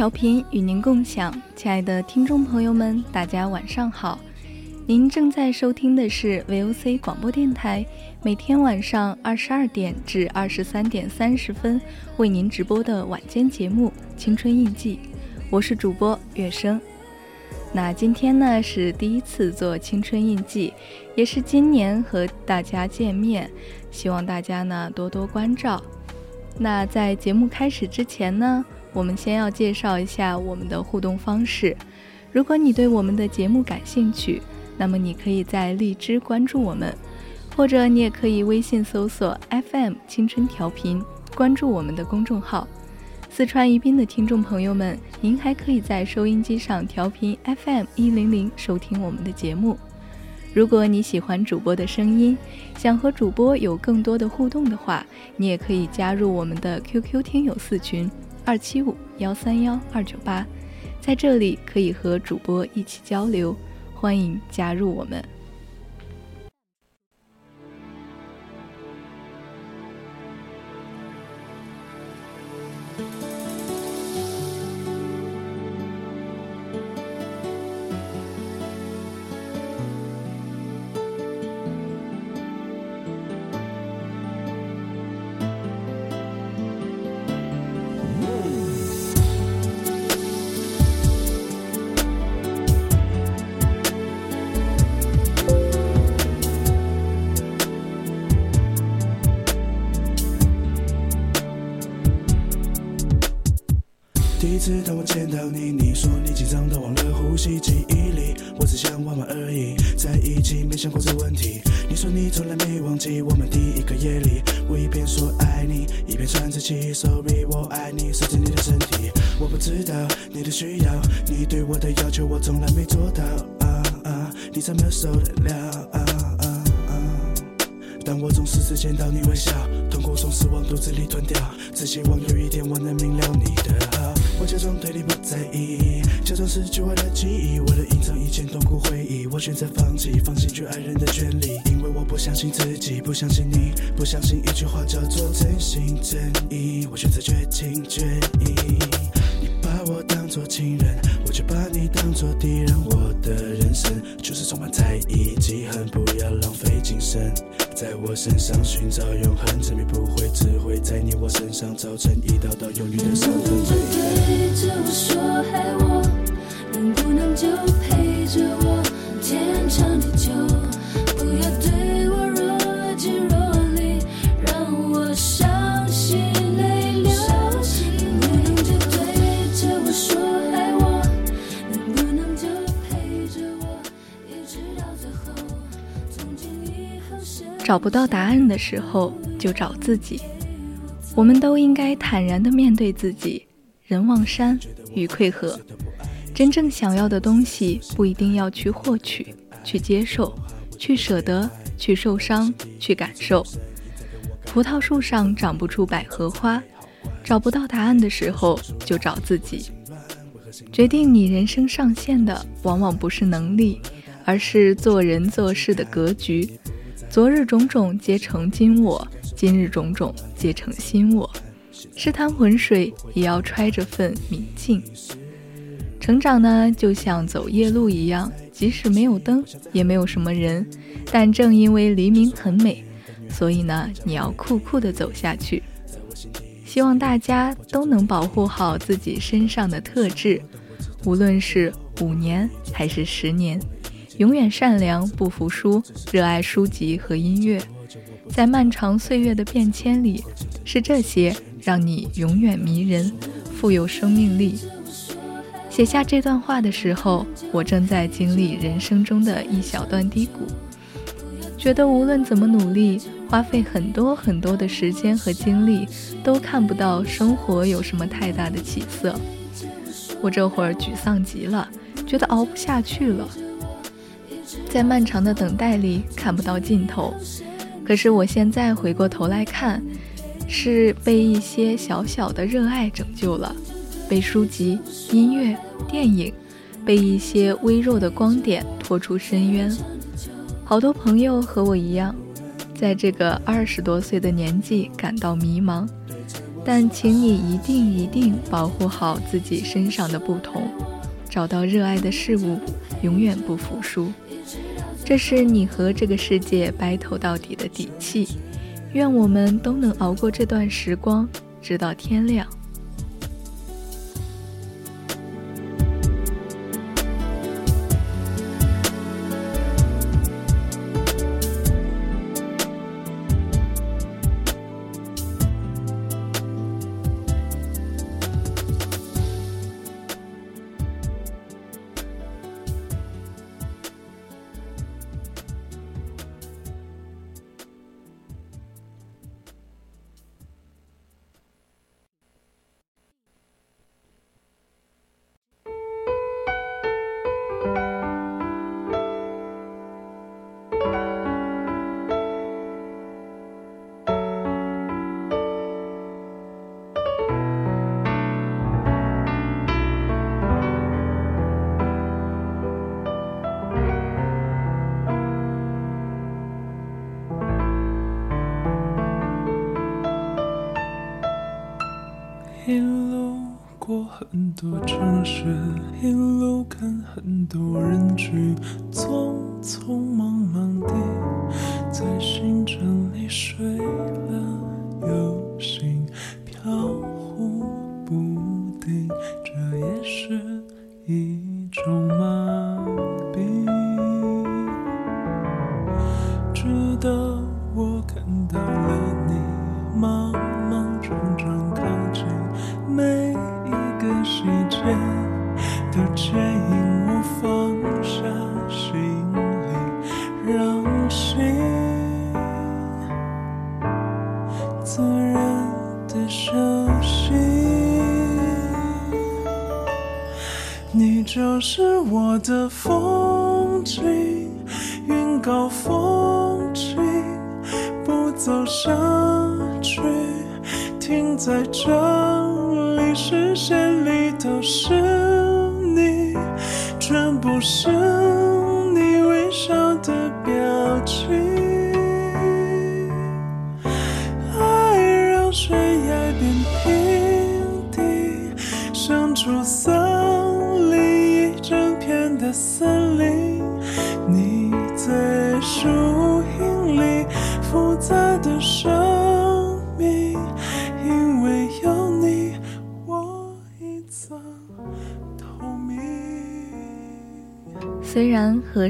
调频与您共享，亲爱的听众朋友们，大家晚上好。您正在收听的是 VOC 广播电台，每天晚上二十二点至二十三点三十分为您直播的晚间节目《青春印记》，我是主播月生。那今天呢是第一次做《青春印记》，也是今年和大家见面，希望大家呢多多关照。那在节目开始之前呢。我们先要介绍一下我们的互动方式。如果你对我们的节目感兴趣，那么你可以在荔枝关注我们，或者你也可以微信搜索 FM 青春调频，关注我们的公众号。四川宜宾的听众朋友们，您还可以在收音机上调频 FM 一零零收听我们的节目。如果你喜欢主播的声音，想和主播有更多的互动的话，你也可以加入我们的 QQ 听友四群。二七五幺三幺二九八，在这里可以和主播一起交流，欢迎加入我们。相信你，不相信一句话叫做真心真找不到答案的时候，就找自己。我们都应该坦然地面对自己。人望山，与溃河。真正想要的东西，不一定要去获取、去接受、去舍得、去受伤、去感受。葡萄树上长不出百合花，找不到答案的时候，就找自己。决定你人生上限的，往往不是能力，而是做人做事的格局。昨日种种皆成今我，今日种种皆成新我。是滩浑水，也要揣着份明镜。成长呢，就像走夜路一样，即使没有灯，也没有什么人，但正因为黎明很美，所以呢，你要酷酷的走下去。希望大家都能保护好自己身上的特质，无论是五年还是十年，永远善良不服输，热爱书籍和音乐。在漫长岁月的变迁里，是这些让你永远迷人，富有生命力。写下这段话的时候，我正在经历人生中的一小段低谷。觉得无论怎么努力，花费很多很多的时间和精力，都看不到生活有什么太大的起色。我这会儿沮丧极了，觉得熬不下去了，在漫长的等待里看不到尽头。可是我现在回过头来看，是被一些小小的热爱拯救了，被书籍、音乐、电影，被一些微弱的光点拖出深渊。好多朋友和我一样，在这个二十多岁的年纪感到迷茫，但请你一定一定保护好自己身上的不同，找到热爱的事物，永远不服输，这是你和这个世界白头到底的底气。愿我们都能熬过这段时光，直到天亮。匆匆忙忙的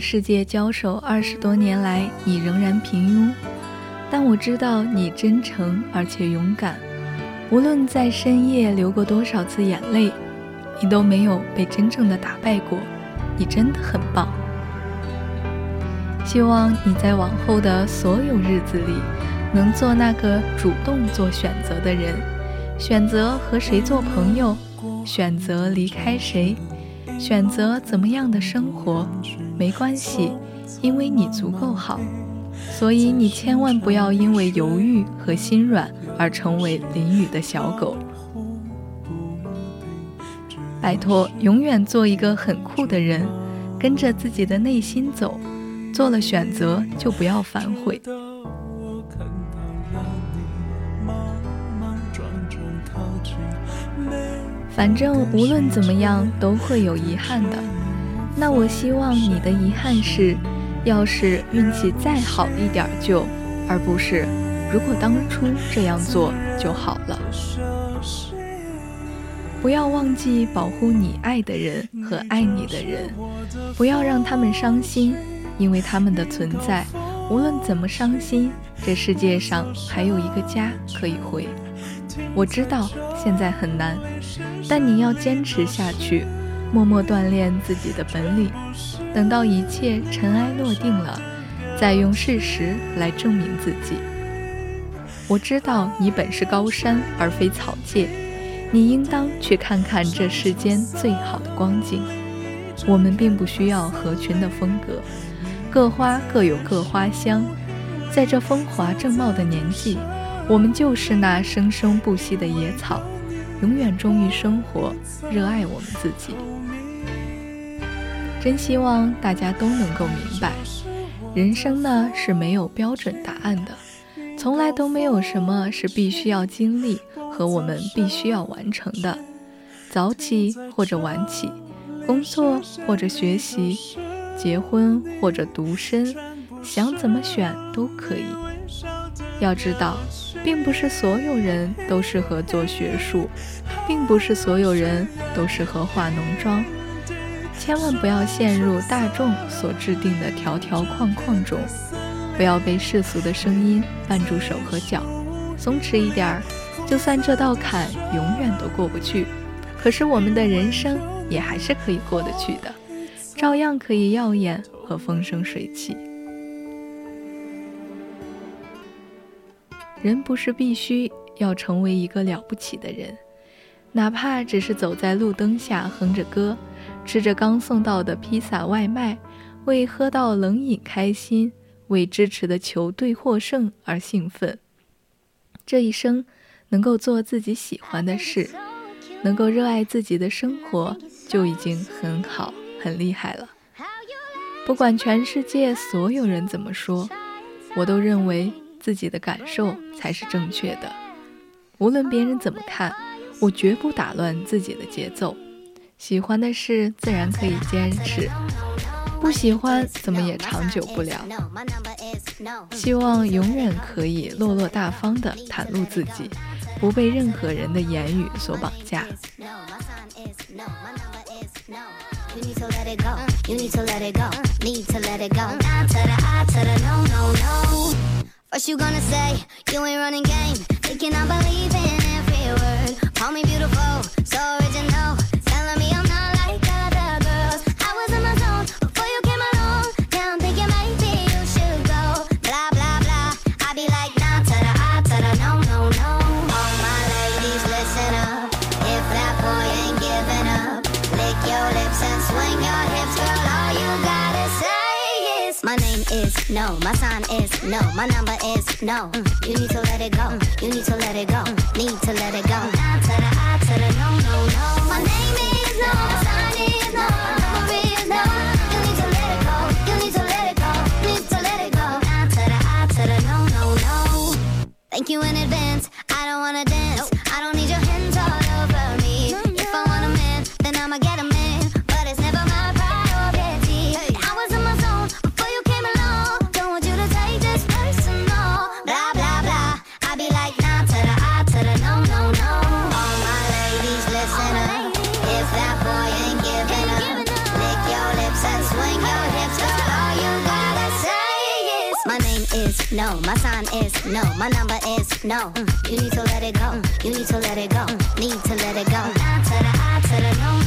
世界交手二十多年来，你仍然平庸，但我知道你真诚而且勇敢。无论在深夜流过多少次眼泪，你都没有被真正的打败过。你真的很棒。希望你在往后的所有日子里，能做那个主动做选择的人，选择和谁做朋友，选择离开谁，选择怎么样的生活，没关系，因为你足够好。所以你千万不要因为犹豫和心软而成为淋雨的小狗。拜托，永远做一个很酷的人，跟着自己的内心走。做了选择，就不要反悔。反正无论怎么样，都会有遗憾的。那我希望你的遗憾是，要是运气再好一点就，而不是如果当初这样做就好了。不要忘记保护你爱的人和爱你的人，不要让他们伤心，因为他们的存在，无论怎么伤心，这世界上还有一个家可以回。我知道现在很难，但你要坚持下去，默默锻炼自己的本领，等到一切尘埃落定了，再用事实来证明自己。我知道你本是高山而非草芥。你应当去看看这世间最好的光景。我们并不需要合群的风格，各花各有各花香。在这风华正茂的年纪，我们就是那生生不息的野草，永远忠于生活，热爱我们自己。真希望大家都能够明白，人生呢是没有标准答案的，从来都没有什么是必须要经历。和我们必须要完成的，早起或者晚起，工作或者学习，结婚或者独身，想怎么选都可以。要知道，并不是所有人都适合做学术，并不是所有人都适合化浓妆。千万不要陷入大众所制定的条条框框中，不要被世俗的声音绊住手和脚，松弛一点儿。就算这道坎永远都过不去，可是我们的人生也还是可以过得去的，照样可以耀眼和风生水起。人不是必须要成为一个了不起的人，哪怕只是走在路灯下哼着歌，吃着刚送到的披萨外卖，为喝到冷饮开心，为支持的球队获胜而兴奋。这一生。能够做自己喜欢的事，能够热爱自己的生活，就已经很好、很厉害了。不管全世界所有人怎么说，我都认为自己的感受才是正确的。无论别人怎么看，我绝不打乱自己的节奏。喜欢的事自然可以坚持，不喜欢怎么也长久不了。希望永远可以落落大方地袒露自己。不被任何人的言语所绑架。First you gonna say you ain't running game, thinking I believe in every word. Call me beautiful, My number is no. Mm. You need to let it go. Mm. You need to let it go. Mm. Need to let it go. I to the I to the no, no, no. My name is no. My sign is no. My number is no. You need to let it go. You need to let it go. Need to let it go. To the I to the no, no, no. Thank you. My sign is no. My number is no. Mm. You need to let it go. Mm. You need to let it go. Mm. Need to let it go. I to the I to the no.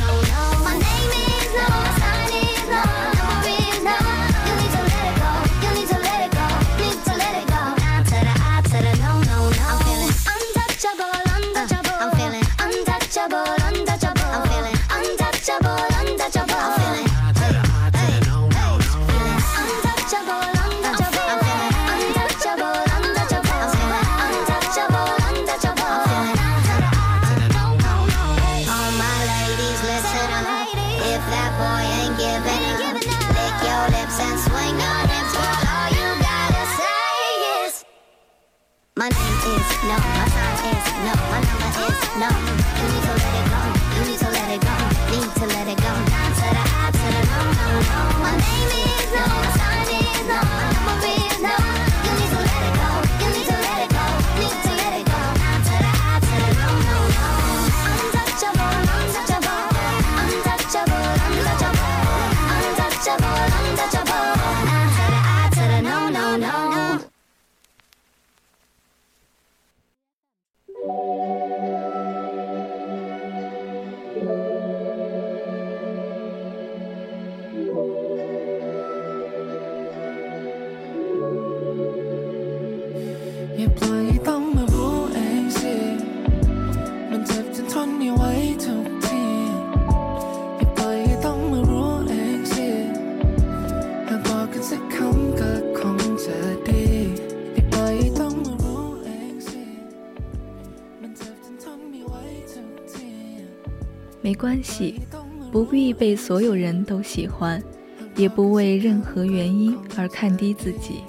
所有人都喜欢，也不为任何原因而看低自己。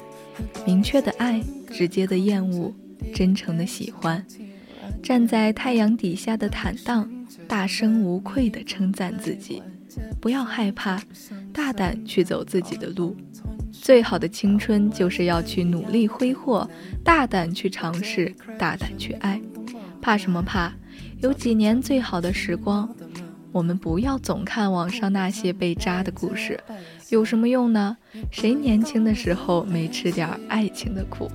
明确的爱，直接的厌恶，真诚的喜欢，站在太阳底下的坦荡，大声无愧地称赞自己，不要害怕，大胆去走自己的路。最好的青春就是要去努力挥霍，大胆去尝试，大胆去爱。怕什么怕？有几年最好的时光，我们不要总看网上那些被渣的故事，有什么用呢？谁年轻的时候没吃点爱情的苦？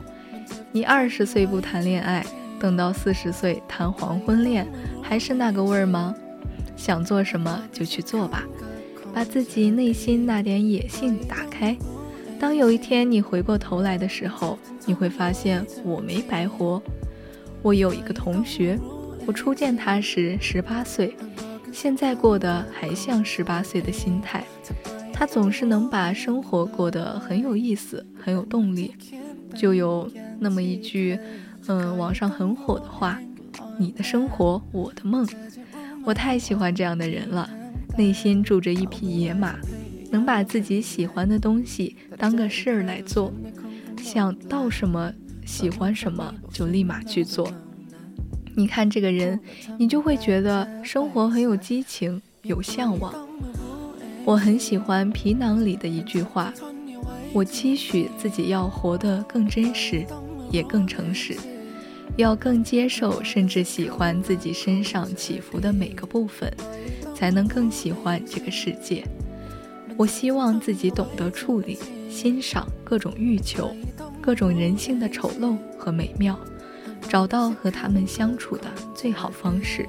你二十岁不谈恋爱，等到四十岁谈黄昏恋，还是那个味儿吗？想做什么就去做吧，把自己内心那点野性打开。当有一天你回过头来的时候，你会发现我没白活。我有一个同学，我初见他时十八岁，现在过得还像十八岁的心态。他总是能把生活过得很有意思，很有动力。就有那么一句，嗯，网上很火的话：“你的生活，我的梦。”我太喜欢这样的人了，内心住着一匹野马，能把自己喜欢的东西当个事儿来做，想到什么。喜欢什么就立马去做。你看这个人，你就会觉得生活很有激情，有向往。我很喜欢《皮囊》里的一句话：“我期许自己要活得更真实，也更诚实，要更接受甚至喜欢自己身上起伏的每个部分，才能更喜欢这个世界。”我希望自己懂得处理、欣赏各种欲求。各种人性的丑陋和美妙，找到和他们相处的最好方式。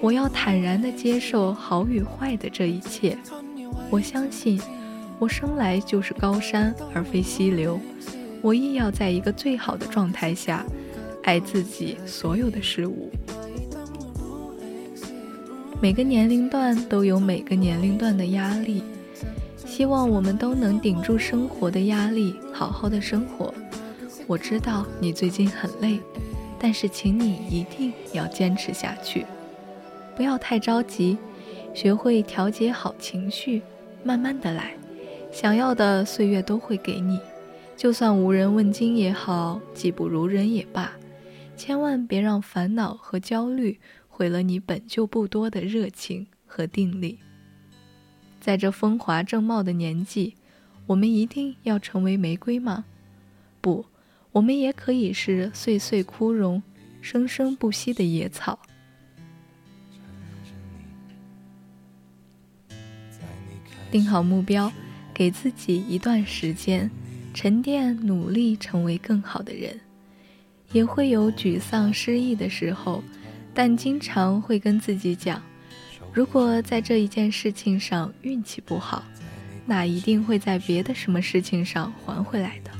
我要坦然地接受好与坏的这一切。我相信，我生来就是高山而非溪流。我亦要在一个最好的状态下，爱自己所有的事物。每个年龄段都有每个年龄段的压力。希望我们都能顶住生活的压力，好好的生活。我知道你最近很累，但是请你一定要坚持下去，不要太着急，学会调节好情绪，慢慢的来。想要的岁月都会给你，就算无人问津也好，技不如人也罢，千万别让烦恼和焦虑毁了你本就不多的热情和定力。在这风华正茂的年纪，我们一定要成为玫瑰吗？不，我们也可以是岁岁枯荣、生生不息的野草。定好目标，给自己一段时间沉淀，努力成为更好的人。也会有沮丧、失意的时候，但经常会跟自己讲。如果在这一件事情上运气不好，那一定会在别的什么事情上还回来的，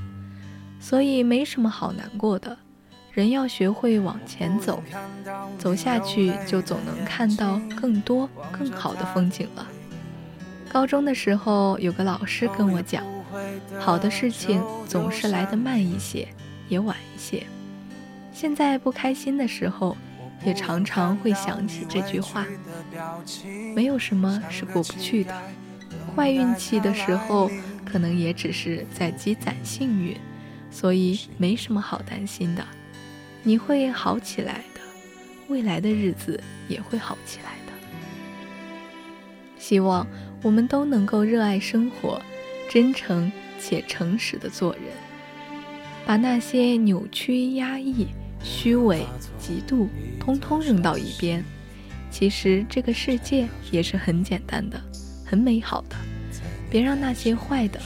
所以没什么好难过的。人要学会往前走，走下去就总能看到更多更好的风景了。高中的时候，有个老师跟我讲，好的事情总是来得慢一些，也晚一些。现在不开心的时候。也常常会想起这句话：没有什么是过不去的。坏运气的时候，可能也只是在积攒幸运，所以没什么好担心的。你会好起来的，未来的日子也会好起来的。希望我们都能够热爱生活，真诚且诚实的做人，把那些扭曲、压抑、虚伪、嫉妒，通通扔到一边。其实这个世界也是很简单的，很美好的。别让那些坏的、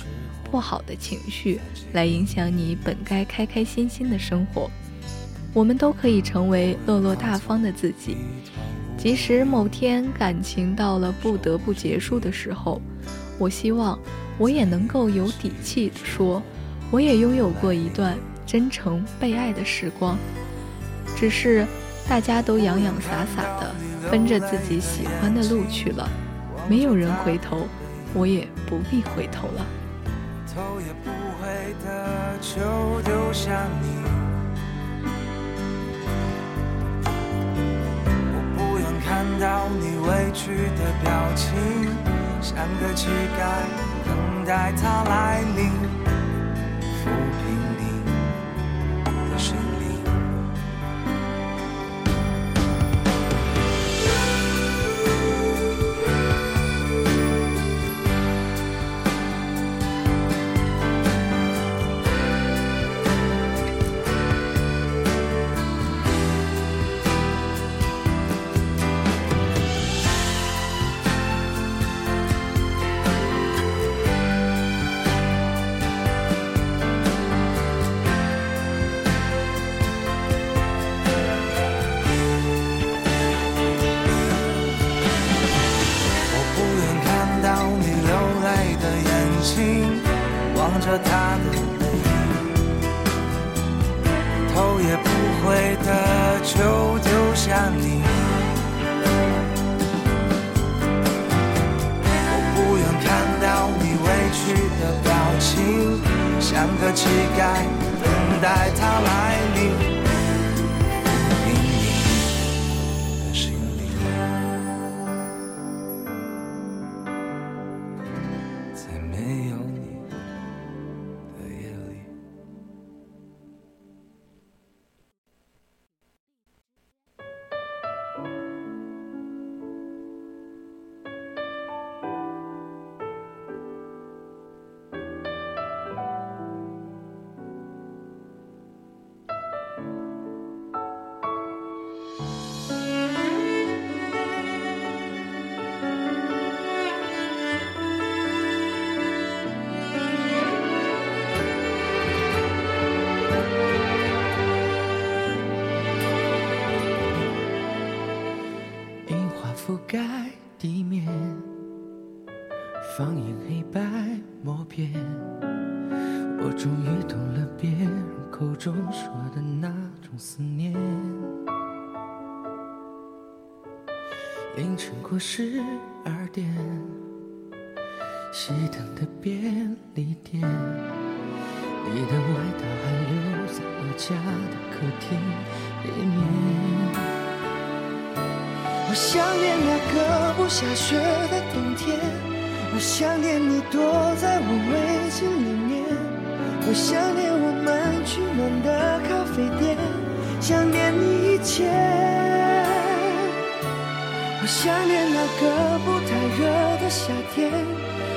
不好的情绪来影响你本该开开心心的生活。我们都可以成为落落大方的自己。即使某天感情到了不得不结束的时候，我希望我也能够有底气说，我也拥有过一段真诚被爱的时光。只是大家都洋洋洒洒的奔着自己喜欢的路去了，没有人回头，我也不必回头了。头也不回的就丢下你。我不愿看到你委屈的表情，像个乞丐等待他来临，过十二点，熄灯的便利店，你的外套还留在我家的客厅里面。我想念那个不下雪的冬天，我想念你躲在我围巾里面，我想念我们取暖的咖啡店，想念你一切。我想念那个不太热的夏天，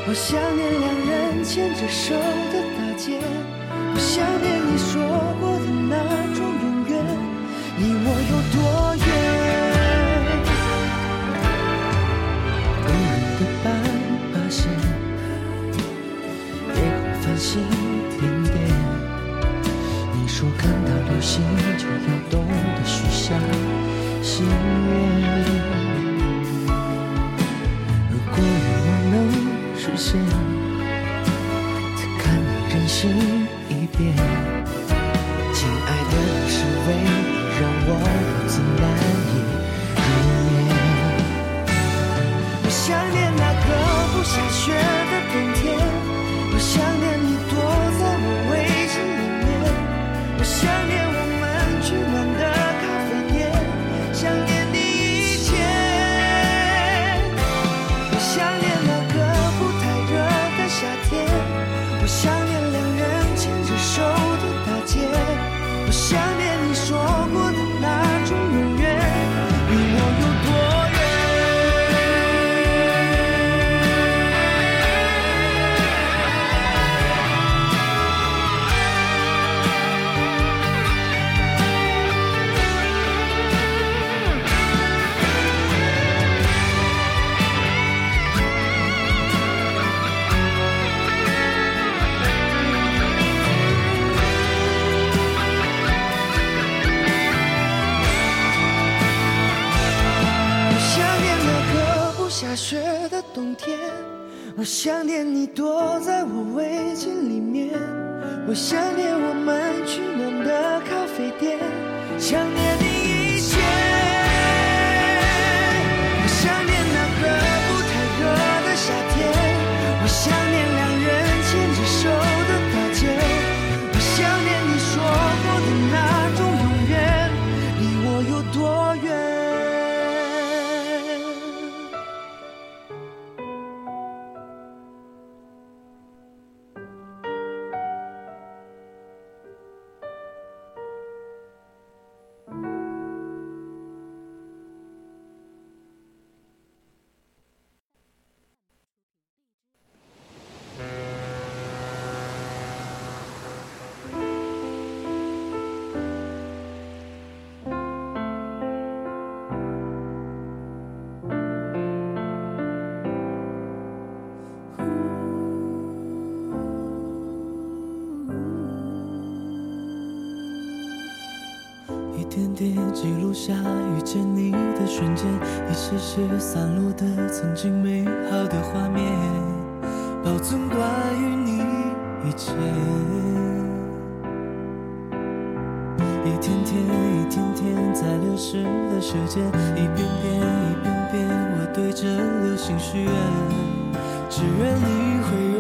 我想念两人牵着手的大街，我想念你说过的那种永远，离我有多远？无人的斑马线，夜空繁星点点。你说看到流星就要懂记录下遇见你的瞬间一些些散落的曾经美好的画面。保存关于你一切一天天一天天在流逝的时间一遍遍一遍遍我对着流星许愿只愿你会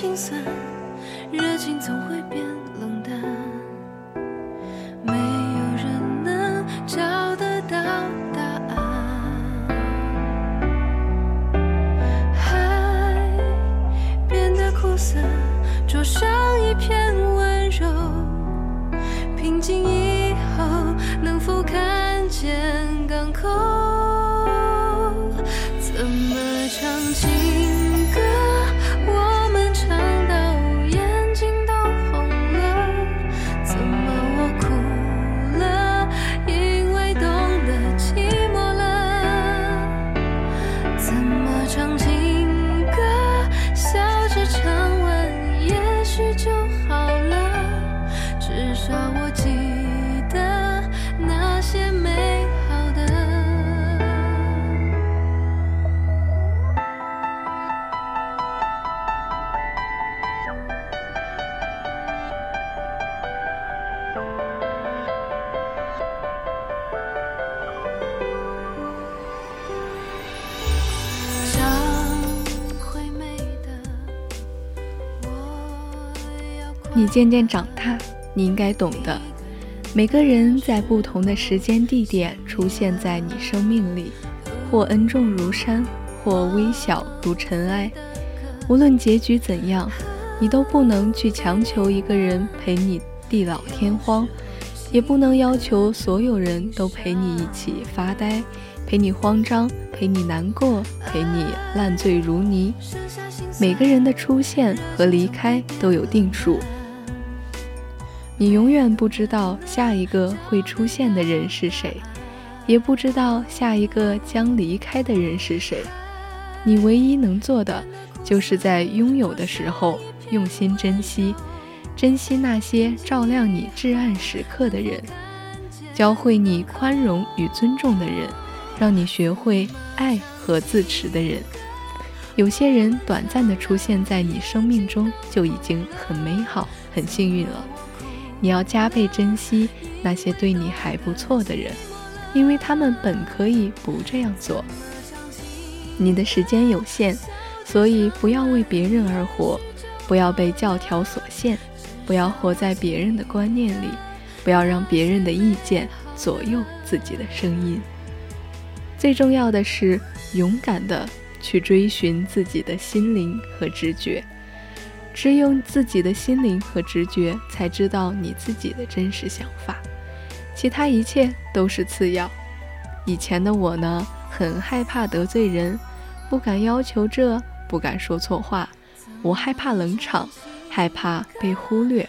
心酸，热情总会变冷淡，没有人能找得到答案。海变得苦涩，灼伤一片温柔。平静以后，能否看见港口？渐渐长大，你应该懂得，每个人在不同的时间地点出现在你生命里，或恩重如山，或微小如尘埃。无论结局怎样，你都不能去强求一个人陪你地老天荒，也不能要求所有人都陪你一起发呆，陪你慌张，陪你难过，陪你烂醉如泥。每个人的出现和离开都有定数，你永远不知道下一个会出现的人是谁，也不知道下一个将离开的人是谁。你唯一能做的，就是在拥有的时候用心珍惜，珍惜那些照亮你至暗时刻的人，教会你宽容与尊重的人，让你学会爱和自持的人。有些人短暂的出现在你生命中就已经很美好、很幸运了。你要加倍珍惜那些对你还不错的人，因为他们本可以不这样做。你的时间有限，所以不要为别人而活，不要被教条所限，不要活在别人的观念里，不要让别人的意见左右自己的声音。最重要的是，勇敢的去追寻自己的心灵和直觉。只有自己的心灵和直觉，才知道你自己的真实想法，其他一切都是次要。以前的我呢，很害怕得罪人，不敢要求这，不敢说错话，我害怕冷场，害怕被忽略，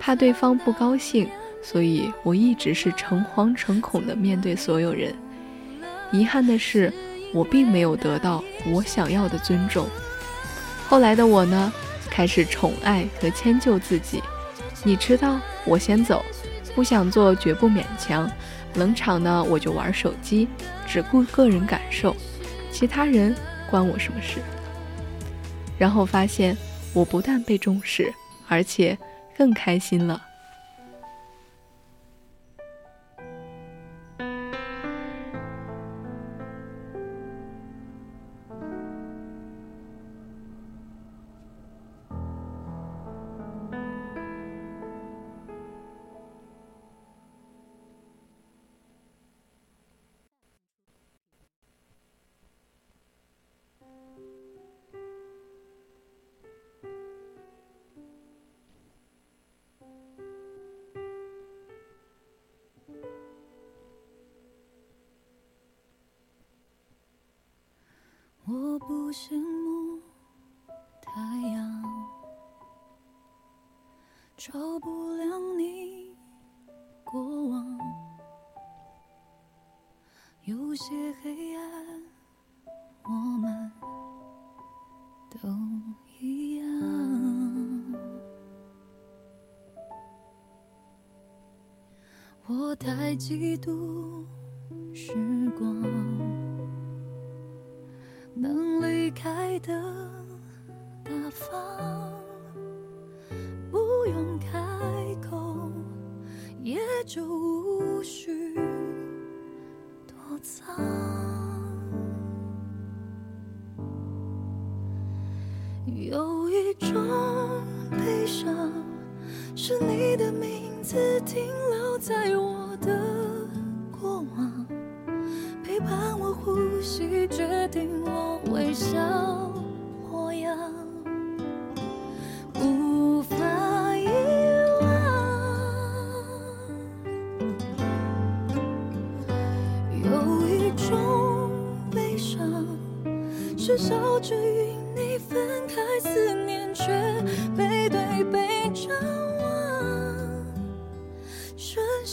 怕对方不高兴，所以我一直是诚惶诚恐地面对所有人。遗憾的是，我并没有得到我想要的尊重。后来的我呢？开始宠爱和迁就自己，你知道，我先走，不想做绝不勉强。冷场呢，我就玩手机，只顾个人感受，其他人关我什么事？然后发现，我不但被重视，而且更开心了。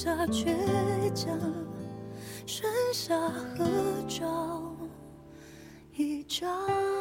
下倔强，剩下合照一张。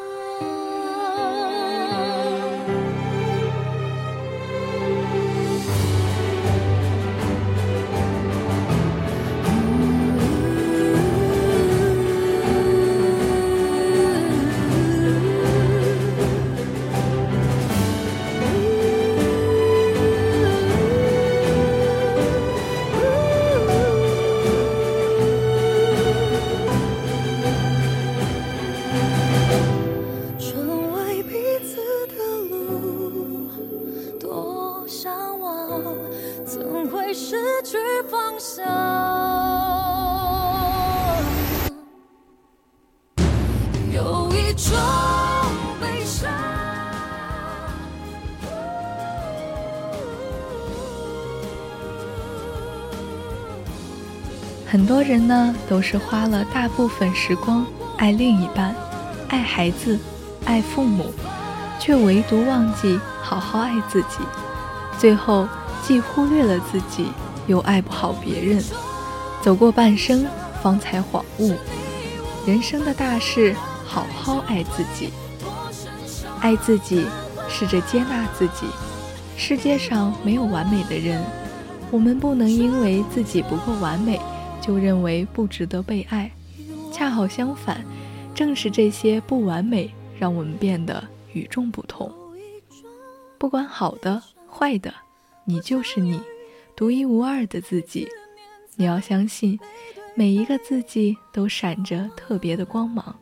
很多人呢，都是花了大部分时光爱另一半，爱孩子，爱父母，却唯独忘记好好爱自己。最后既忽略了自己，又爱不好别人，走过半生，方才恍悟，人生的大事，好好爱自己。爱自己，试着接纳自己。世界上没有完美的人，我们不能因为自己不够完美，就认为不值得被爱。恰好相反，正是这些不完美，让我们变得与众不同。不管好的坏的，你就是你，独一无二的自己。你要相信，每一个自己都闪着特别的光芒。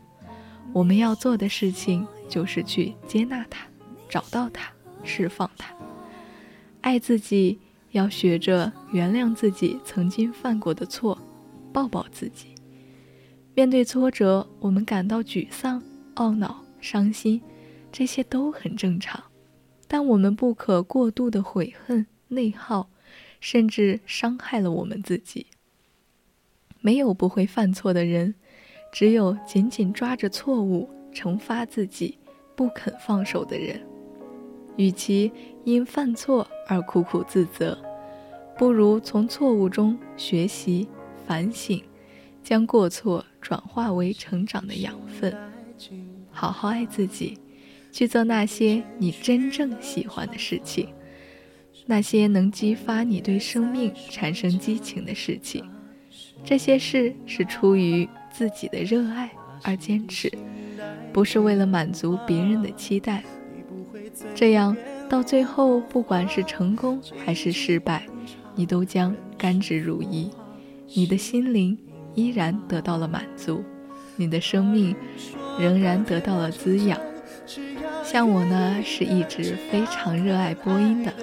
我们要做的事情，就是去接纳它，找到它，释放它。爱自己，要学着原谅自己曾经犯过的错，抱抱自己。面对挫折，我们感到沮丧、懊恼、伤心，这些都很正常。但我们不可过度的悔恨、内耗，甚至伤害了我们自己。没有不会犯错的人，只有紧紧抓着错误惩罚自己、不肯放手的人。与其因犯错而苦苦自责，不如从错误中学习、反省，将过错转化为成长的养分。好好爱自己，去做那些你真正喜欢的事情，那些能激发你对生命产生激情的事情。这些事是出于自己的热爱而坚持，不是为了满足别人的期待。这样到最后，不管是成功还是失败，你都将甘之如饴，你的心灵依然得到了满足，你的生命仍然得到了滋养。像我呢，是一直非常热爱播音的，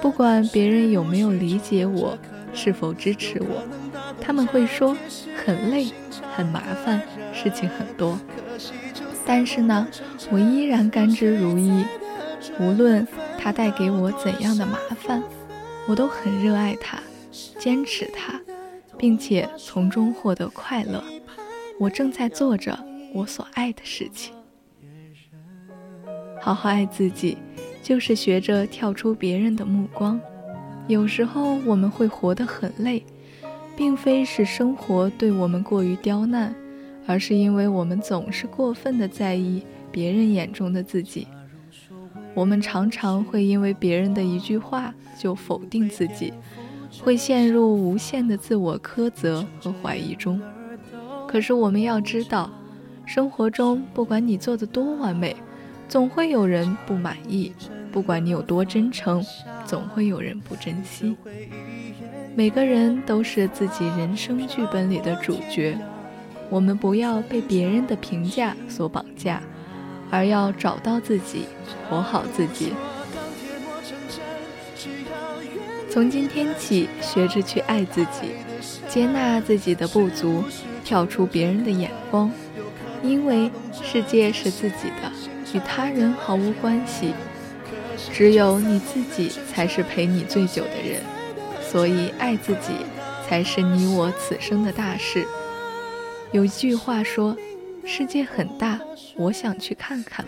不管别人有没有理解我，是否支持我，他们会说很累、很麻烦，事情很多。但是呢，我依然甘之如饴。无论它带给我怎样的麻烦，我都很热爱它，坚持它，并且从中获得快乐。我正在做着我所爱的事情。好好爱自己，就是学着跳出别人的目光。有时候我们会活得很累，并非是生活对我们过于刁难，而是因为我们总是过分的在意别人眼中的自己。我们常常会因为别人的一句话就否定自己，会陷入无限的自我苛责和怀疑中。可是我们要知道，生活中，不管你做的多完美，总会有人不满意；不管你有多真诚，总会有人不珍惜。每个人都是自己人生剧本里的主角，我们不要被别人的评价所绑架，而要找到自己，活好自己。从今天起，学着去爱自己，接纳自己的不足，跳出别人的眼光，因为世界是自己的，与他人毫无关系。只有你自己才是陪你最久的人，所以爱自己才是你我此生的大事。有一句话说：“世界很大，我想去看看。”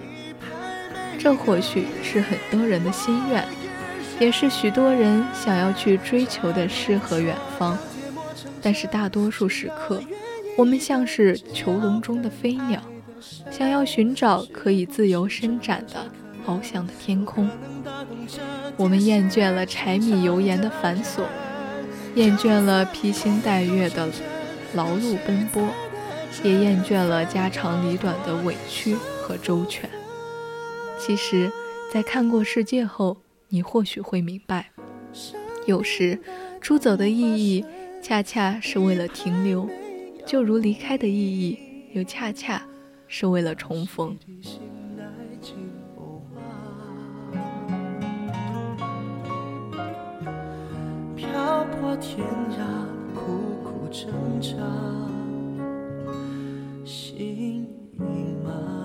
这或许是很多人的心愿。也是许多人想要去追求的诗和远方，但是大多数时刻，我们像是囚笼中的飞鸟，想要寻找可以自由伸展的翱翔的天空。我们厌倦了柴米油盐的繁琐，厌倦了披星戴月的劳碌奔波，也厌倦了家长里短的委屈和周全。其实，在看过世界后。你或许会明白，有时出走的意义，恰恰是为了停留；就如离开的意义，又恰恰是为了重逢。漂泊天涯，苦苦挣扎，心已麻。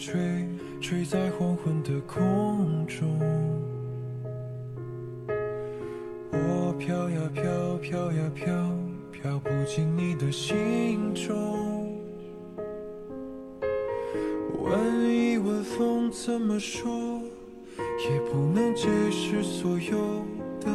吹，吹在黄昏的空中。我飘呀飘，飘呀飘，飘不进你的心中。问一问风怎么说，也不能解释所有的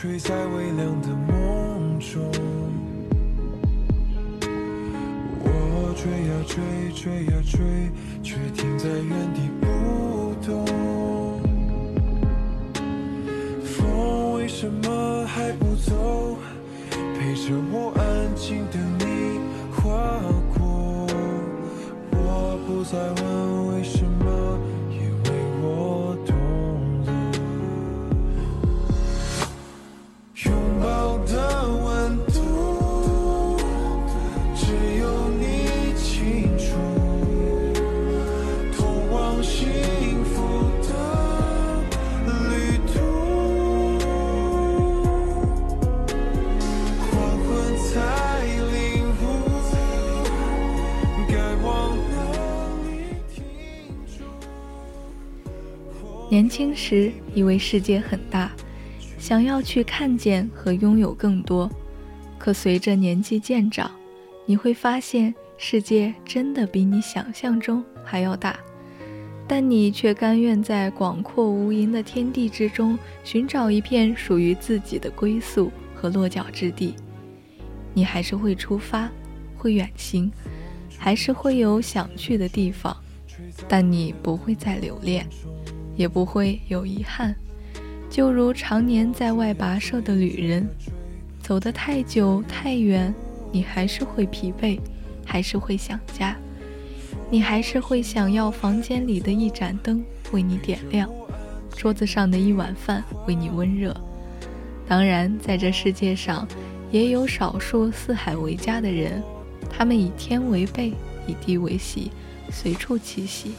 吹，在微凉的梦中。我追呀追，追呀追，轻时以为世界很大，想要去看见和拥有更多，可随着年纪渐长，你会发现世界真的比你想象中还要大，但你却甘愿在广阔无垠的天地之中寻找一片属于自己的归宿和落脚之地。你还是会出发，会远行，还是会有想去的地方，但你不会再留恋。也不会有遗憾，就如常年在外跋涉的旅人，走得太久太远，你还是会疲惫，还是会想家，你还是会想要房间里的一盏灯为你点亮，桌子上的一碗饭为你温热。当然，在这世界上，也有少数四海为家的人，他们以天为被，以地为席，随处栖息。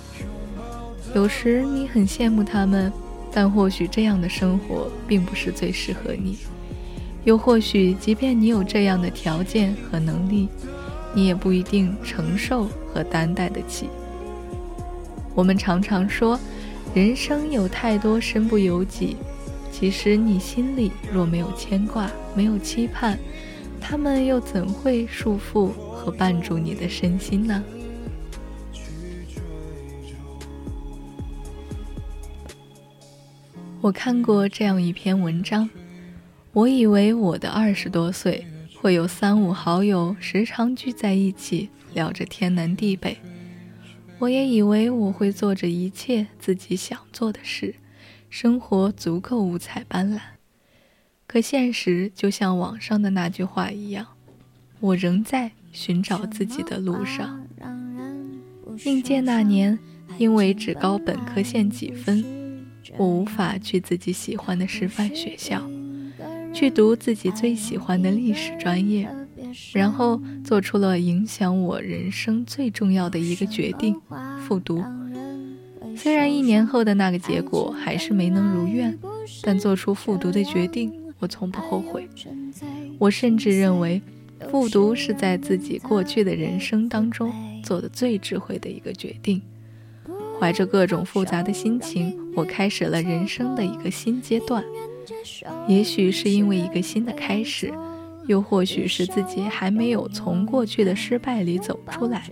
有时你很羡慕他们，但或许这样的生活并不是最适合你。又或许，即便你有这样的条件和能力，你也不一定承受和担待得起。我们常常说，人生有太多身不由己。其实你心里若没有牵挂，没有期盼，他们又怎会束缚和绊住你的身心呢？我看过这样一篇文章，我以为我的二十多岁会有三五好友时常聚在一起聊着天南地北，我也以为我会做着一切自己想做的事。生活足够五彩斑斓，可现实就像网上的那句话一样，我仍在寻找自己的路上。应届那年，因为只高本科线几分，我无法去自己喜欢的师范学校，去读自己最喜欢的历史专业，然后做出了影响我人生最重要的一个决定——复读。虽然一年后的那个结果还是没能如愿，但做出复读的决定，我从不后悔。我甚至认为，复读是在自己过去的人生当中做的最智慧的一个决定。怀着各种复杂的心情，我开始了人生的一个新阶段。也许是因为一个新的开始，又或许是自己还没有从过去的失败里走出来。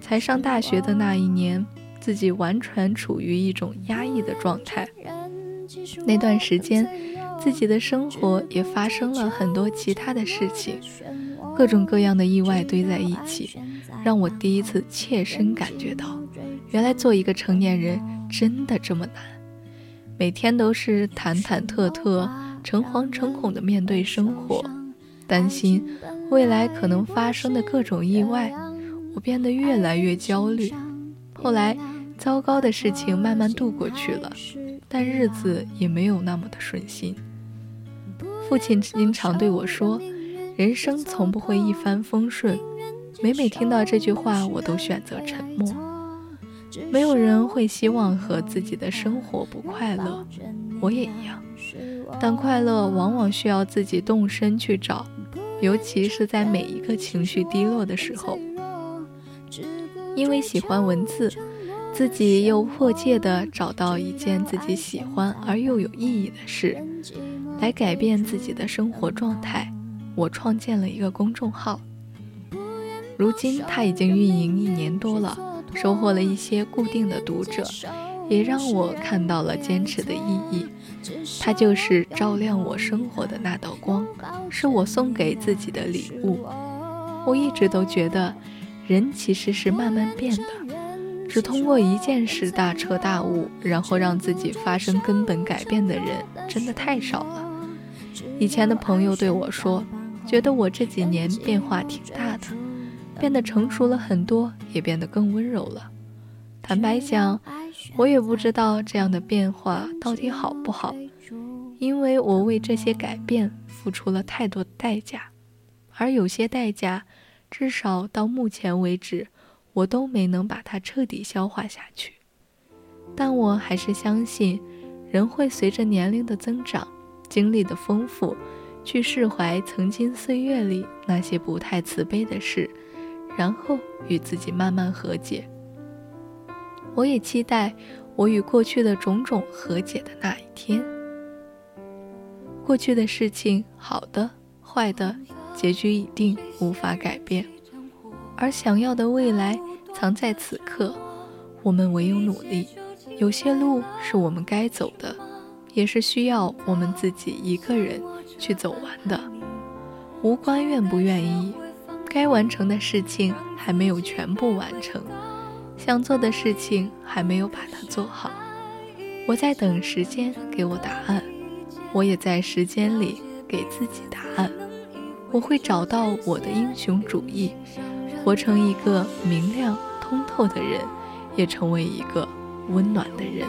才上大学的那一年。自己完全处于一种压抑的状态。那段时间，自己的生活也发生了很多其他的事情，各种各样的意外堆在一起，让我第一次切身感觉到，原来做一个成年人真的这么难。每天都是忐忐忑忑、诚惶诚恐地面对生活，担心未来可能发生的各种意外，我变得越来越焦虑。后来。糟糕的事情慢慢度过去了，但日子也没有那么的顺心。父亲经常对我说：“人生从不会一帆风顺。”每每听到这句话，我都选择沉默。没有人会希望和自己的生活不快乐，我也一样。但快乐往往需要自己动身去找，尤其是在每一个情绪低落的时候。因为喜欢文字。自己又迫切地找到一件自己喜欢而又有意义的事，来改变自己的生活状态。我创建了一个公众号，如今它已经运营一年多了，收获了一些固定的读者，也让我看到了坚持的意义。它就是照亮我生活的那道光，是我送给自己的礼物。我一直都觉得，人其实是慢慢变的。只通过一件事大彻大悟，然后让自己发生根本改变的人，真的太少了。以前的朋友对我说，觉得我这几年变化挺大的，变得成熟了很多，也变得更温柔了。坦白讲，我也不知道这样的变化到底好不好，因为我为这些改变付出了太多的代价，而有些代价，至少到目前为止。我都没能把它彻底消化下去，但我还是相信，人会随着年龄的增长、经历的丰富，去释怀曾经岁月里那些不太慈悲的事，然后与自己慢慢和解。我也期待我与过去的种种和解的那一天。过去的事情，好的、坏的，结局已定，无法改变。而想要的未来藏在此刻，我们唯有努力。有些路是我们该走的，也是需要我们自己一个人去走完的。无关愿不愿意，该完成的事情还没有全部完成，想做的事情还没有把它做好。我在等时间给我答案，我也在时间里给自己答案。我会找到我的英雄主义。活成一个明亮通透的人，也成为一个温暖的人。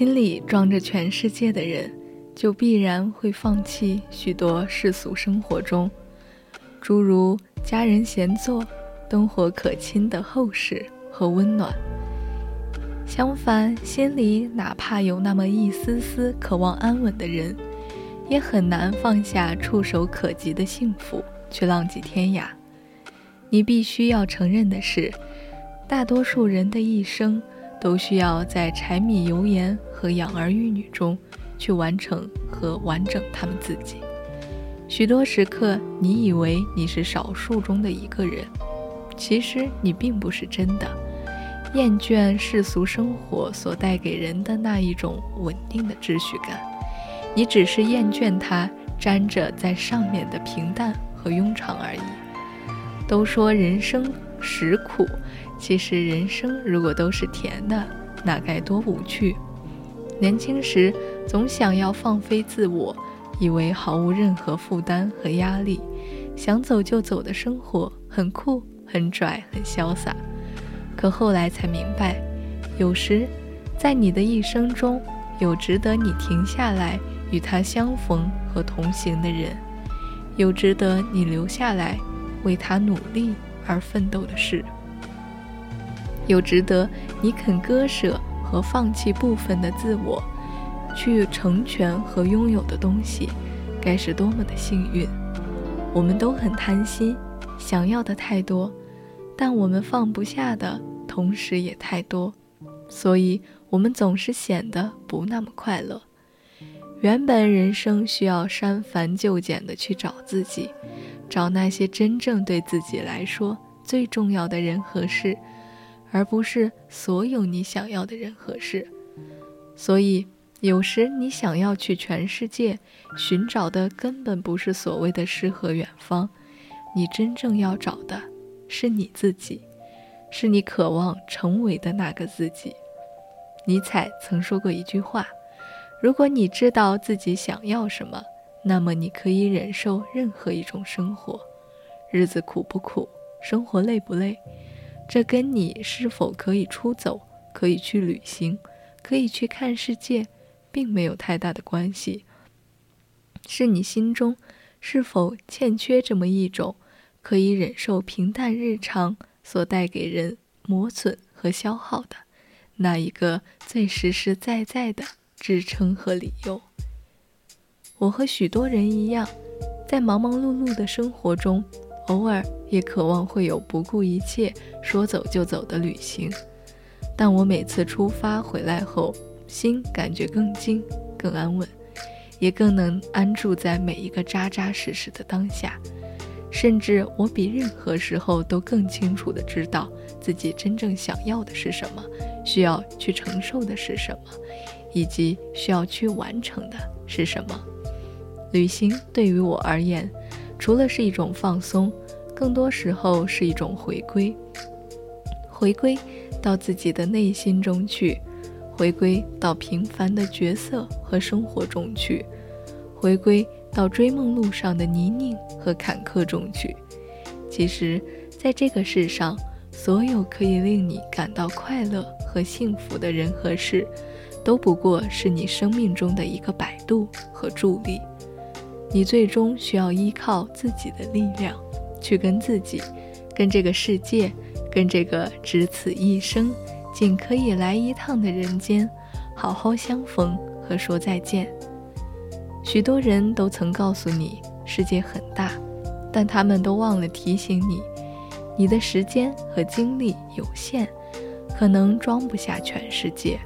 心里装着全世界的人，就必然会放弃许多世俗生活中，诸如家人闲坐、灯火可亲的厚实和温暖。相反，心里哪怕有那么一丝丝渴望安稳的人，也很难放下触手可及的幸福去浪迹天涯。你必须要承认的是，大多数人的一生都需要在柴米油盐和养儿育女中去完成和完整他们自己。许多时刻，你以为你是少数中的一个人，其实你并不是真的。厌倦世俗生活所带给人的那一种稳定的秩序感，你只是厌倦它沾着在上面的平淡和庸常而已。都说人生实苦，其实人生如果都是甜的，那该多无趣！年轻时总想要放飞自我，以为毫无任何负担和压力，想走就走的生活很酷、很拽、很潇洒。可后来才明白，有时，在你的一生中，有值得你停下来与他相逢和同行的人，有值得你留下来为他努力而奋斗的事，有值得你肯割舍和放弃部分的自我，去成全和拥有的东西，该是多么的幸运！我们都很贪心，想要的太多，但我们放不下的。同时也太多，所以我们总是显得不那么快乐。原本人生需要删繁就简的去找自己，找那些真正对自己来说最重要的人和事，而不是所有你想要的人和事。所以有时你想要去全世界寻找的根本不是所谓的诗和远方，你真正要找的是你自己。是你渴望成为的那个自己。尼采曾说过一句话：“如果你知道自己想要什么，那么你可以忍受任何一种生活。日子苦不苦，生活累不累，这跟你是否可以出走、可以去旅行、可以去看世界，并没有太大的关系。是你心中是否欠缺这么一种可以忍受平淡日常。”所带给人磨损和消耗的那一个最实实在在的支撑和理由。我和许多人一样，在忙忙碌碌的生活中，偶尔也渴望会有不顾一切说走就走的旅行。但我每次出发回来后，心感觉更静、更安稳，也更能安住在每一个扎扎实实的当下。甚至我比任何时候都更清楚地知道自己真正想要的是什么，需要去承受的是什么，以及需要去完成的是什么。旅行对于我而言，除了是一种放松，更多时候是一种回归，回归到自己的内心中去，回归到平凡的角色和生活中去，回归。到追梦路上的泥泞和坎坷中去。其实，在这个世上，所有可以令你感到快乐和幸福的人和事，都不过是你生命中的一个摆渡和助力。你最终需要依靠自己的力量，去跟自己、跟这个世界、跟这个只此一生、仅可以来一趟的人间，好好相逢和说再见。许多人都曾告诉你世界很大，但他们都忘了提醒你，你的时间和精力有限，可能装不下全世界。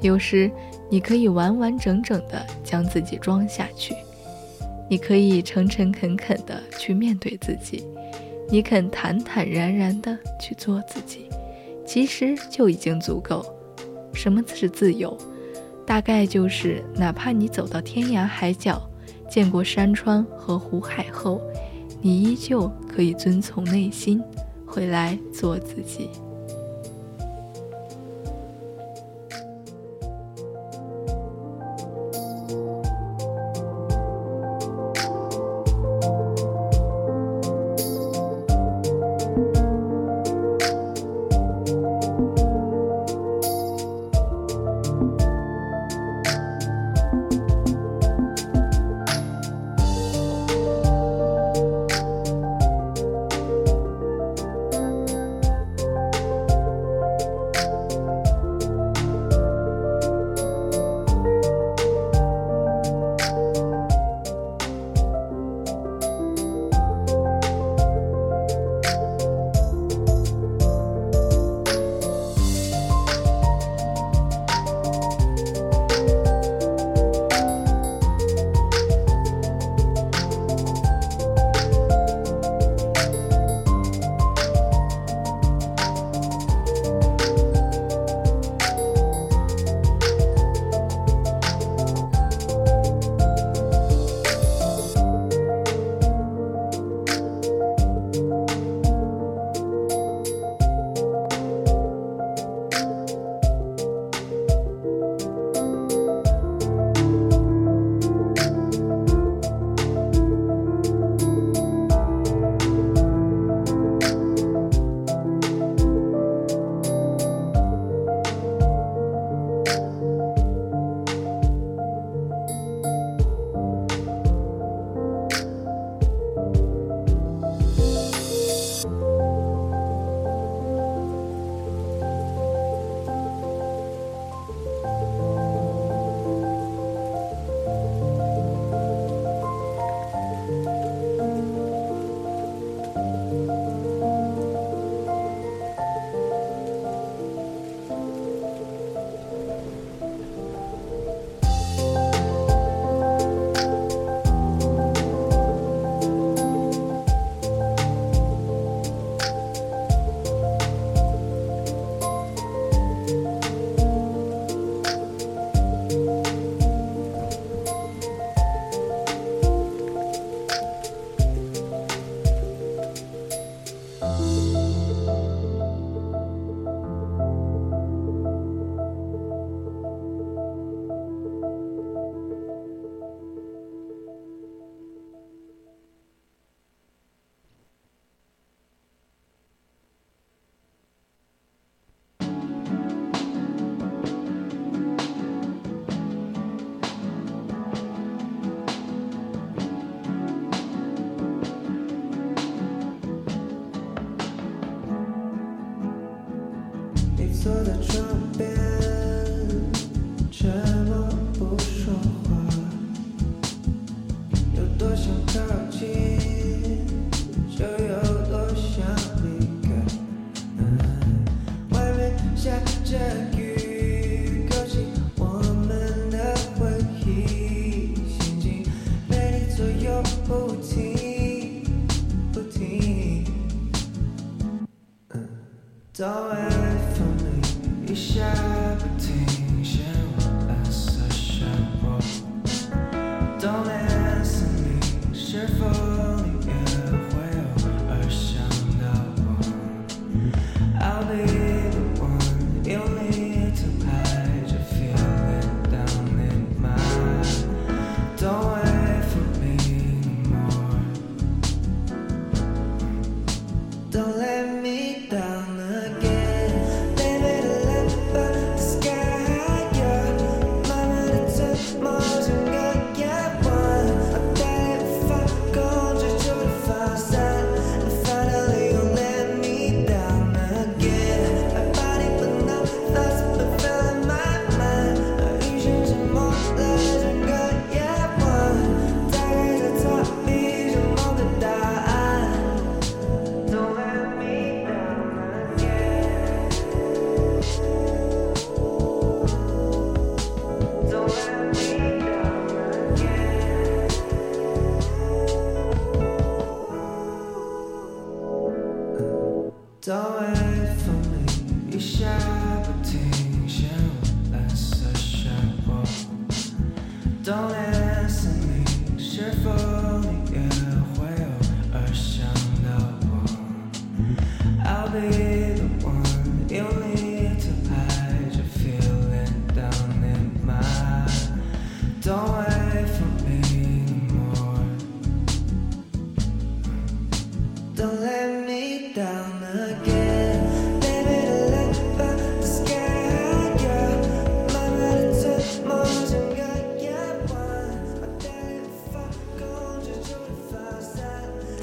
有时你可以完完整整的将自己装下去，你可以诚诚恳恳的去面对自己，你肯坦坦然然的去做自己，其实就已经足够。什么是自由？大概就是，哪怕你走到天涯海角，见过山川和湖海后，你依旧可以遵从内心，回来做自己。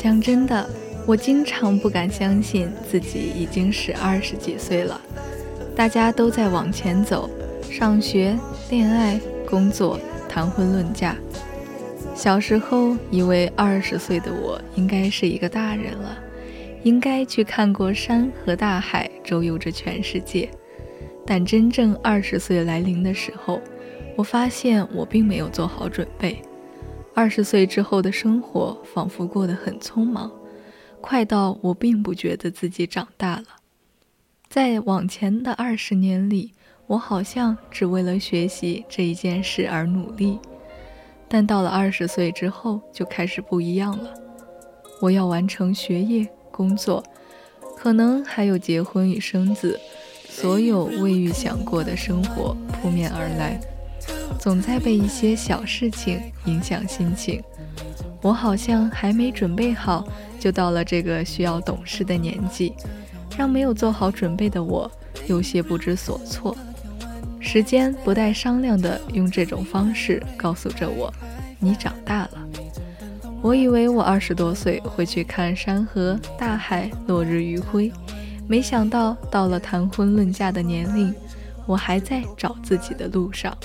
讲真的，我经常不敢相信自己已经是二十几岁了。大家都在往前走，上学、恋爱、工作、谈婚论嫁。小时候以为二十岁的我应该是一个大人了，应该去看过山和大海，周游着全世界。但真正二十岁来临的时候，我发现我并没有做好准备。二十岁之后的生活仿佛过得很匆忙，快到我并不觉得自己长大了。在往前的二十年里，我好像只为了学习这一件事而努力，但到了二十岁之后就开始不一样了。我要完成学业、工作，可能还有结婚与生子，所有未预想过的生活扑面而来，总在被一些小事情影响心情。我好像还没准备好，就到了这个需要懂事的年纪，让没有做好准备的我有些不知所措。时间不带商量的用这种方式告诉着我：“你长大了。”我以为我二十多岁会去看山河大海、落日余晖，没想到到了谈婚论嫁的年龄，我还在找自己的路上。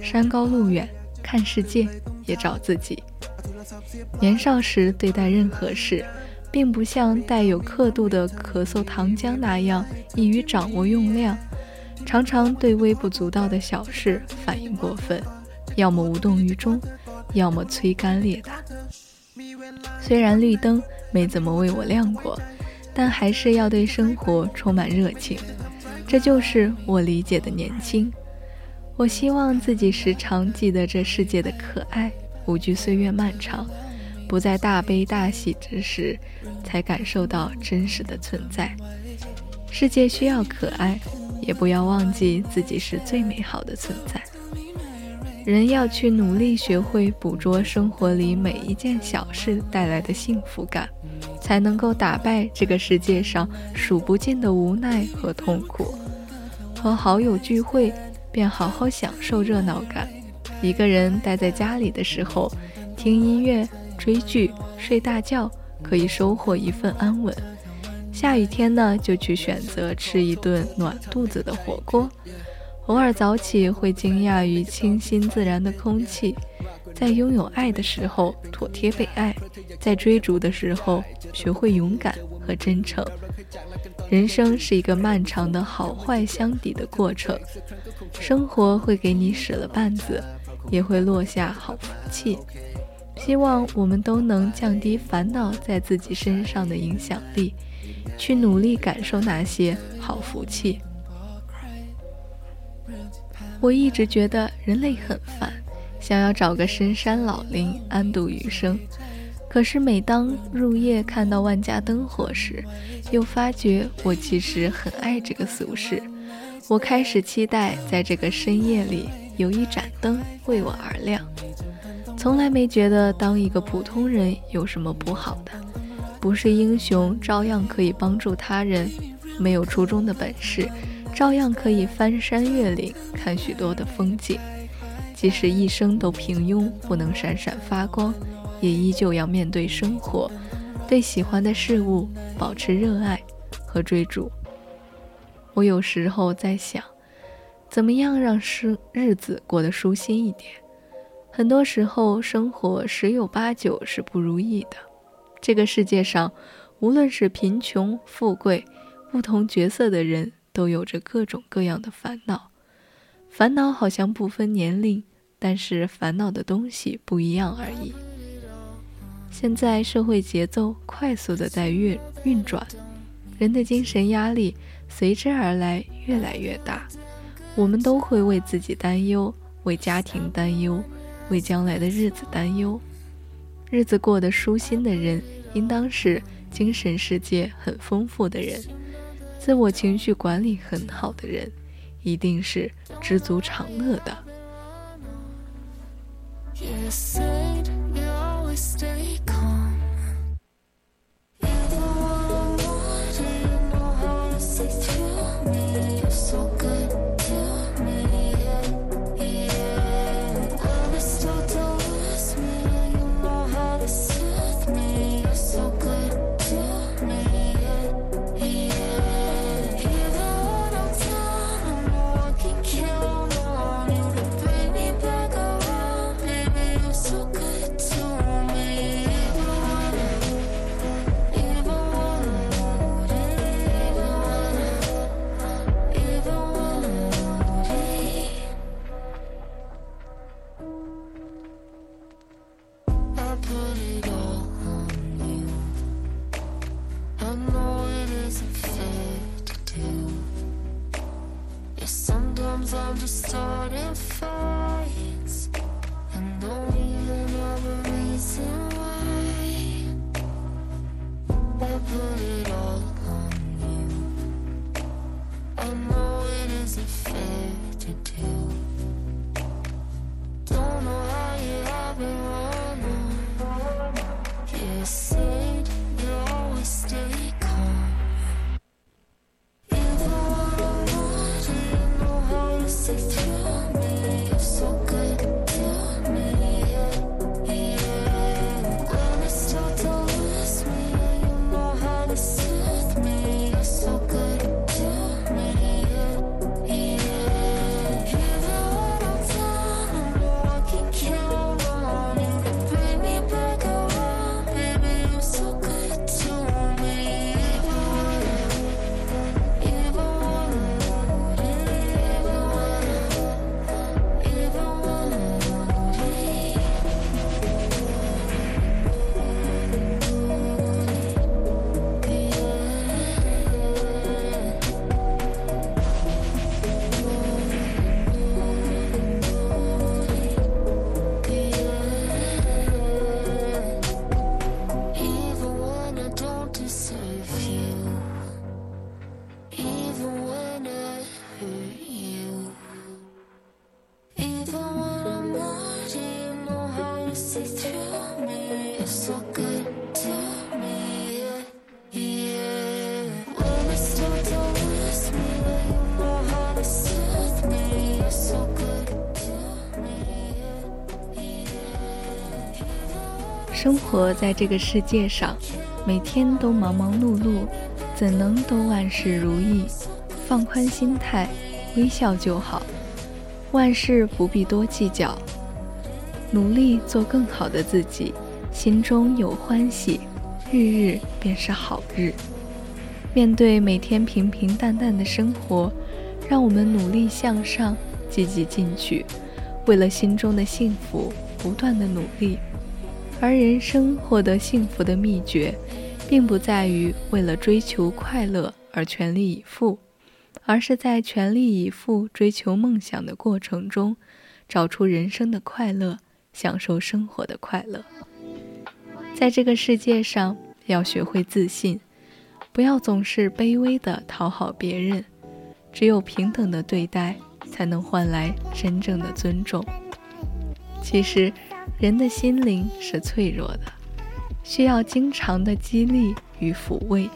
山高路远，看世界，也找自己。年少时对待任何事，并不像带有刻度的咳嗽糖浆那样易于掌握用量，常常对微不足道的小事反应过分，要么无动于衷，要么催干裂打。虽然绿灯没怎么为我亮过，但还是要对生活充满热情。这就是我理解的年轻。我希望自己时常记得这世界的可爱，无惧岁月漫长，不在大悲大喜之时才感受到真实的存在。世界需要可爱，也不要忘记自己是最美好的存在。人要去努力学会捕捉生活里每一件小事带来的幸福感，才能够打败这个世界上数不尽的无奈和痛苦。和好友聚会，便好好享受热闹感；一个人待在家里的时候，听音乐、追剧、睡大觉，可以收获一份安稳。下雨天呢，就去选择吃一顿暖肚子的火锅。偶尔早起会惊讶于清新自然的空气，在拥有爱的时候妥帖被爱，在追逐的时候学会勇敢和真诚。人生是一个漫长的好坏相抵的过程，生活会给你使了绊子，也会落下好福气。希望我们都能降低烦恼在自己身上的影响力，去努力感受那些好福气。我一直觉得人类很烦，想要找个深山老林安度余生。可是每当入夜看到万家灯火时，又发觉我其实很爱这个俗世。我开始期待在这个深夜里有一盏灯为我而亮。从来没觉得当一个普通人有什么不好的，不是英雄照样可以帮助他人，没有初中的本事。照样可以翻山越岭，看许多的风景。即使一生都平庸，不能闪闪发光，也依旧要面对生活，对喜欢的事物保持热爱和追逐。我有时候在想，怎么样让生日子过得舒心一点？很多时候，生活十有八九是不如意的。这个世界上，无论是贫穷富贵，不同角色的人。都有着各种各样的烦恼，烦恼好像不分年龄，但是烦恼的东西不一样而已。现在社会节奏快速的在运运转，人的精神压力随之而来越来越大，我们都会为自己担忧，为家庭担忧，为将来的日子担忧。日子过得舒心的人，应当是精神世界很丰富的人。自我情绪管理很好的人，一定是知足常乐的。生活在这个世界上，每天都忙忙碌碌，怎能都万事如意？放宽心态，微笑就好。万事不必多计较，努力做更好的自己，心中有欢喜，日日便是好日。面对每天平平淡淡的生活，让我们努力向上，积极进取，为了心中的幸福不断的努力。而人生获得幸福的秘诀，并不在于为了追求快乐而全力以赴，而是在全力以赴追求梦想的过程中，找出人生的快乐，享受生活的快乐。在这个世界上，要学会自信。不要总是卑微的讨好别人，只有平等的对待，才能换来真正的尊重。其实，人的心灵是脆弱的，需要经常的激励与抚慰。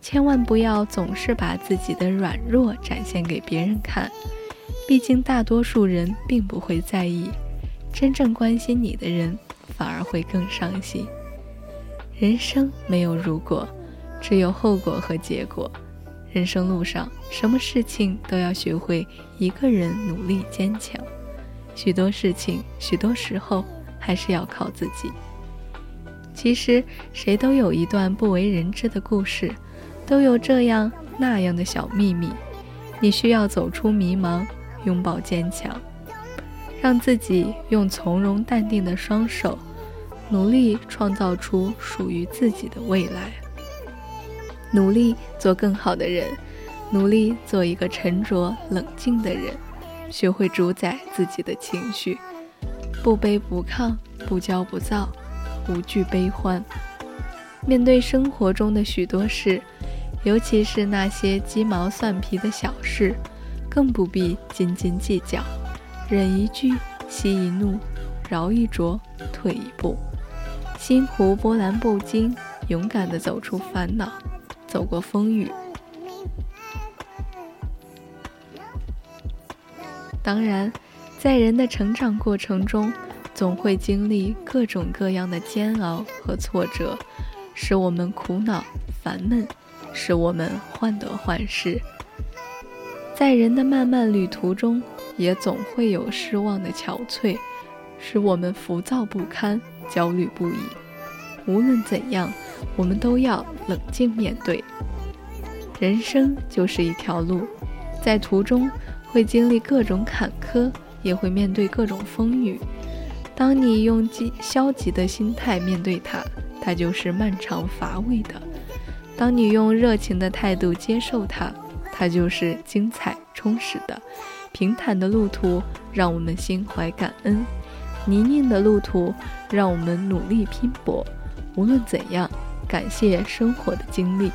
千万不要总是把自己的软弱展现给别人看，毕竟大多数人并不会在意，真正关心你的人反而会更伤心。人生没有如果。只有后果和结果。人生路上，什么事情都要学会一个人努力坚强。许多事情，许多时候还是要靠自己。其实，谁都有一段不为人知的故事，都有这样那样的小秘密。你需要走出迷茫，拥抱坚强，让自己用从容淡定的双手，努力创造出属于自己的未来。努力做更好的人，努力做一个沉着冷静的人，学会主宰自己的情绪，不卑不亢，不骄不躁，无惧悲欢。面对生活中的许多事，尤其是那些鸡毛蒜皮的小事，更不必斤斤计较，忍一句，息一怒，饶一着，退一步，心湖波澜不惊，勇敢地走出烦恼。走过风雨，当然，在人的成长过程中，总会经历各种各样的煎熬和挫折，使我们苦恼烦闷，使我们患得患失。在人的漫漫旅途中，也总会有失望的憔悴，使我们浮躁不堪、焦虑不已。无论怎样。我们都要冷静面对。人生就是一条路，在途中会经历各种坎坷，也会面对各种风雨。当你用积消极的心态面对它，它就是漫长乏味的；当你用热情的态度接受它，它就是精彩充实的。平坦的路途让我们心怀感恩，泥泞的路途让我们努力拼搏。无论怎样。感谢生活的经历。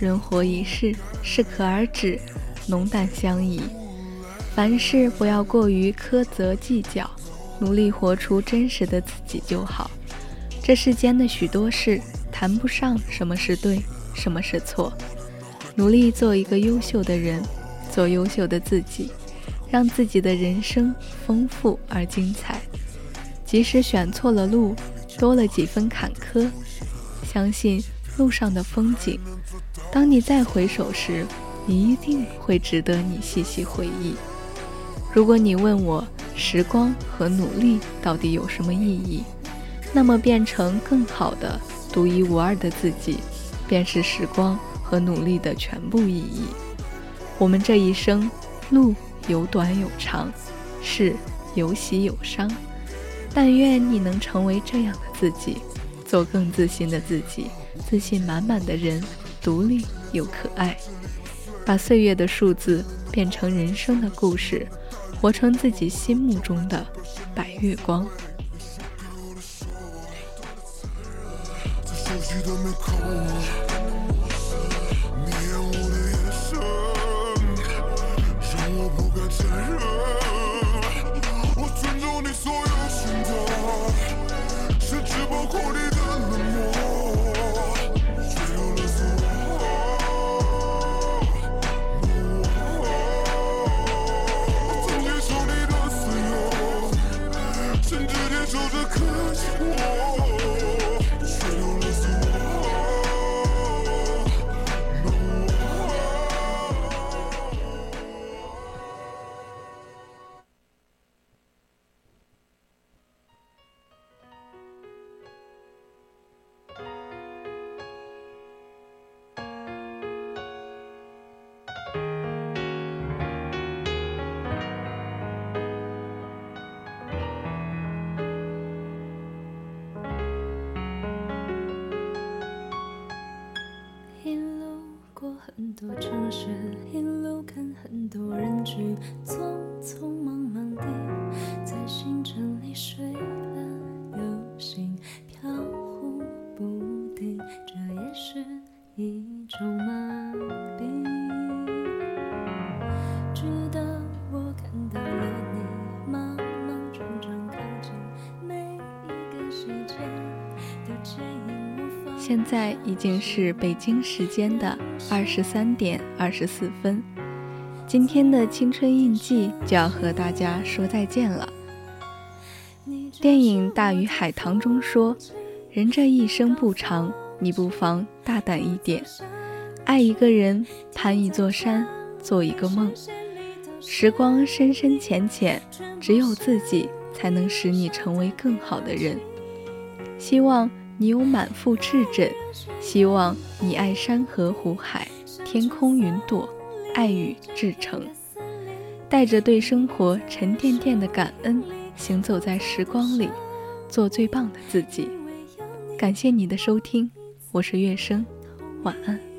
人活一世，适可而止，浓淡相宜。凡事不要过于苛责计较，努力活出真实的自己就好。这世间的许多事，谈不上什么是对，什么是错。努力做一个优秀的人，做优秀的自己，让自己的人生丰富而精彩。即使选错了路，多了几分坎坷，相信路上的风景，当你再回首时，你一定会值得你细细回忆。如果你问我时光和努力到底有什么意义，那么变成更好的、独一无二的自己，便是时光和努力的全部意义。我们这一生，路有短有长，事有喜有伤。但愿你能成为这样的自己，做更自信的自己，自信满满的人，独立又可爱，把岁月的数字变成人生的故事，活成自己心目中的白月光。经是北京时间的二十三点二十四分，今天的青春印记就要和大家说再见了。电影《大鱼海棠》中说：“人这一生不长，你不妨大胆一点，爱一个人，攀一座山，做一个梦。时光深深浅浅，只有自己才能使你成为更好的人。希望你有满腹赤忱，希望你爱山河湖海，天空云朵，爱与至诚。带着对生活沉甸甸的感恩，行走在时光里，做最棒的自己。感谢你的收听，我是月生，晚安。